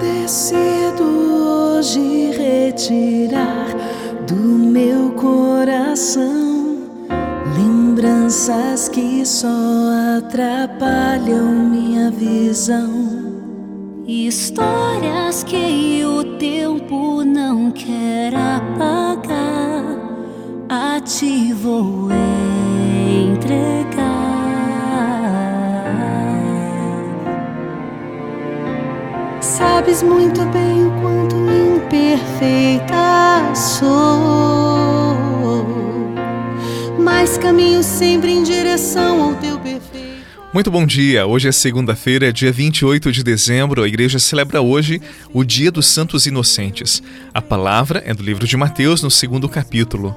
decido hoje retirar do meu coração lembranças que só atrapalham minha visão. Histórias que o tempo não quer apagar, a ti Sabes muito bem o quanto imperfeita sou, mas caminho sempre em direção ao teu perfeito. Muito bom dia. Hoje é segunda-feira, dia 28 de dezembro. A igreja celebra hoje o Dia dos Santos Inocentes. A palavra é do livro de Mateus, no segundo capítulo.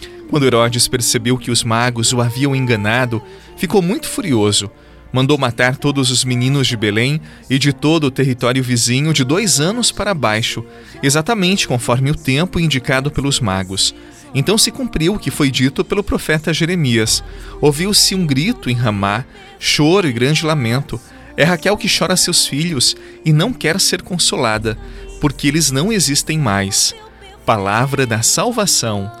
Quando Herodes percebeu que os magos o haviam enganado, ficou muito furioso. Mandou matar todos os meninos de Belém e de todo o território vizinho de dois anos para baixo, exatamente conforme o tempo indicado pelos magos. Então se cumpriu o que foi dito pelo profeta Jeremias. Ouviu-se um grito em Ramá, choro e grande lamento. É Raquel que chora seus filhos e não quer ser consolada, porque eles não existem mais. Palavra da salvação.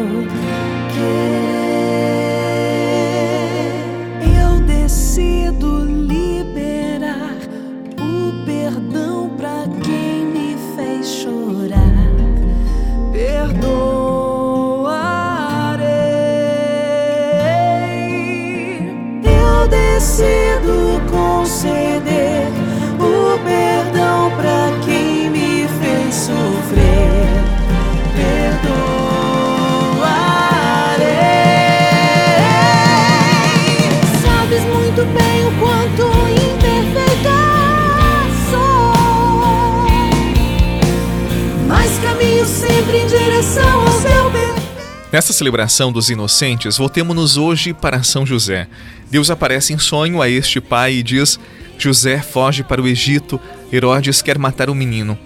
Nessa celebração dos inocentes, voltemos-nos hoje para São José. Deus aparece em sonho a este pai e diz: José foge para o Egito, Herodes quer matar o menino.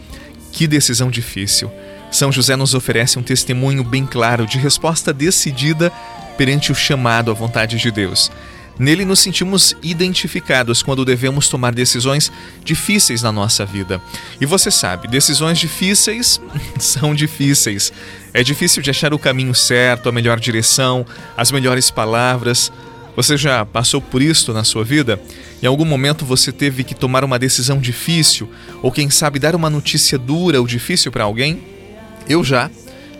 Que decisão difícil. São José nos oferece um testemunho bem claro de resposta decidida perante o chamado à vontade de Deus. Nele nos sentimos identificados quando devemos tomar decisões difíceis na nossa vida. E você sabe, decisões difíceis são difíceis. É difícil de achar o caminho certo, a melhor direção, as melhores palavras. Você já passou por isso na sua vida? Em algum momento você teve que tomar uma decisão difícil, ou quem sabe dar uma notícia dura ou difícil para alguém? Eu já,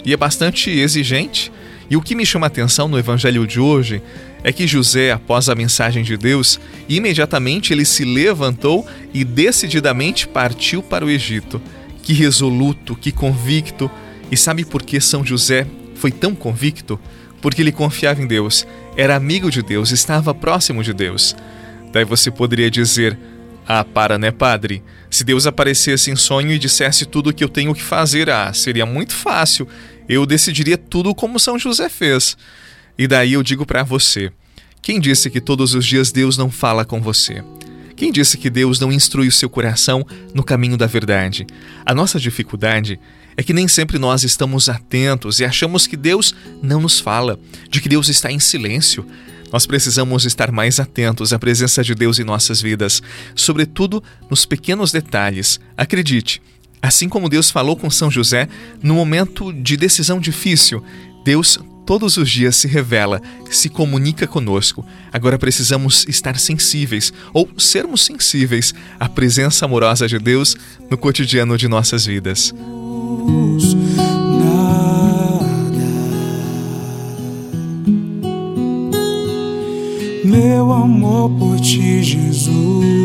e é bastante exigente. E o que me chama a atenção no evangelho de hoje é que José, após a mensagem de Deus, imediatamente ele se levantou e decididamente partiu para o Egito. Que resoluto, que convicto. E sabe por que São José foi tão convicto? Porque ele confiava em Deus, era amigo de Deus, estava próximo de Deus. Daí você poderia dizer: Ah, para, né, padre? Se Deus aparecesse em sonho e dissesse tudo o que eu tenho que fazer, ah, seria muito fácil. Eu decidiria tudo como São José fez. E daí eu digo para você: quem disse que todos os dias Deus não fala com você? Quem disse que Deus não instrui o seu coração no caminho da verdade? A nossa dificuldade é que nem sempre nós estamos atentos e achamos que Deus não nos fala, de que Deus está em silêncio. Nós precisamos estar mais atentos à presença de Deus em nossas vidas, sobretudo nos pequenos detalhes. Acredite, Assim como Deus falou com São José no momento de decisão difícil, Deus todos os dias se revela, se comunica conosco. Agora precisamos estar sensíveis ou sermos sensíveis à presença amorosa de Deus no cotidiano de nossas vidas. Meu amor por ti, Jesus.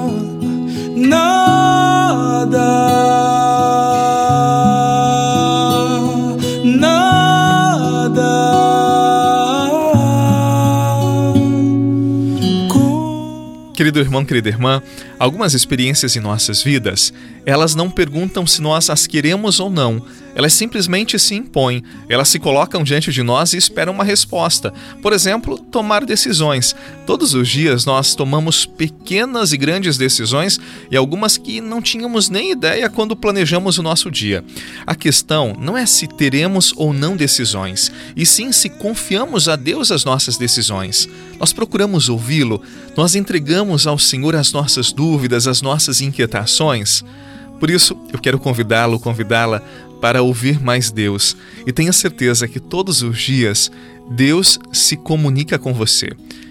Querido irmão, querida irmã, algumas experiências em nossas vidas, elas não perguntam se nós as queremos ou não, elas simplesmente se impõem, elas se colocam diante de nós e esperam uma resposta. Por exemplo, tomar decisões. Todos os dias nós tomamos pequenas e grandes decisões e algumas que não tínhamos nem ideia quando planejamos o nosso dia. A questão não é se teremos ou não decisões, e sim se confiamos a Deus as nossas decisões. Nós procuramos ouvi-lo, nós entregamos ao Senhor as nossas dúvidas, as nossas inquietações. Por isso, eu quero convidá-lo, convidá-la para ouvir mais Deus e tenha certeza que todos os dias Deus se comunica com você.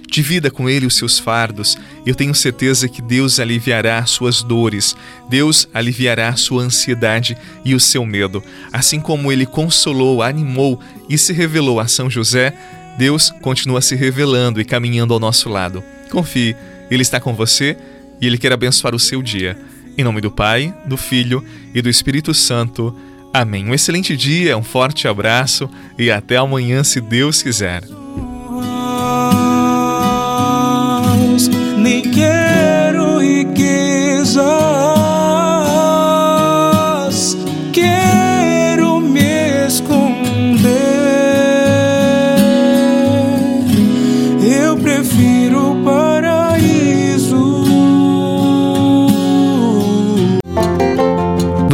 Divida com Ele os seus fardos. Eu tenho certeza que Deus aliviará suas dores, Deus aliviará sua ansiedade e o seu medo. Assim como Ele consolou, animou e se revelou a São José, Deus continua se revelando e caminhando ao nosso lado. Confie, Ele está com você e Ele quer abençoar o seu dia. Em nome do Pai, do Filho e do Espírito Santo. Amém. Um excelente dia, um forte abraço e até amanhã, se Deus quiser. Nem quero riquezas, quero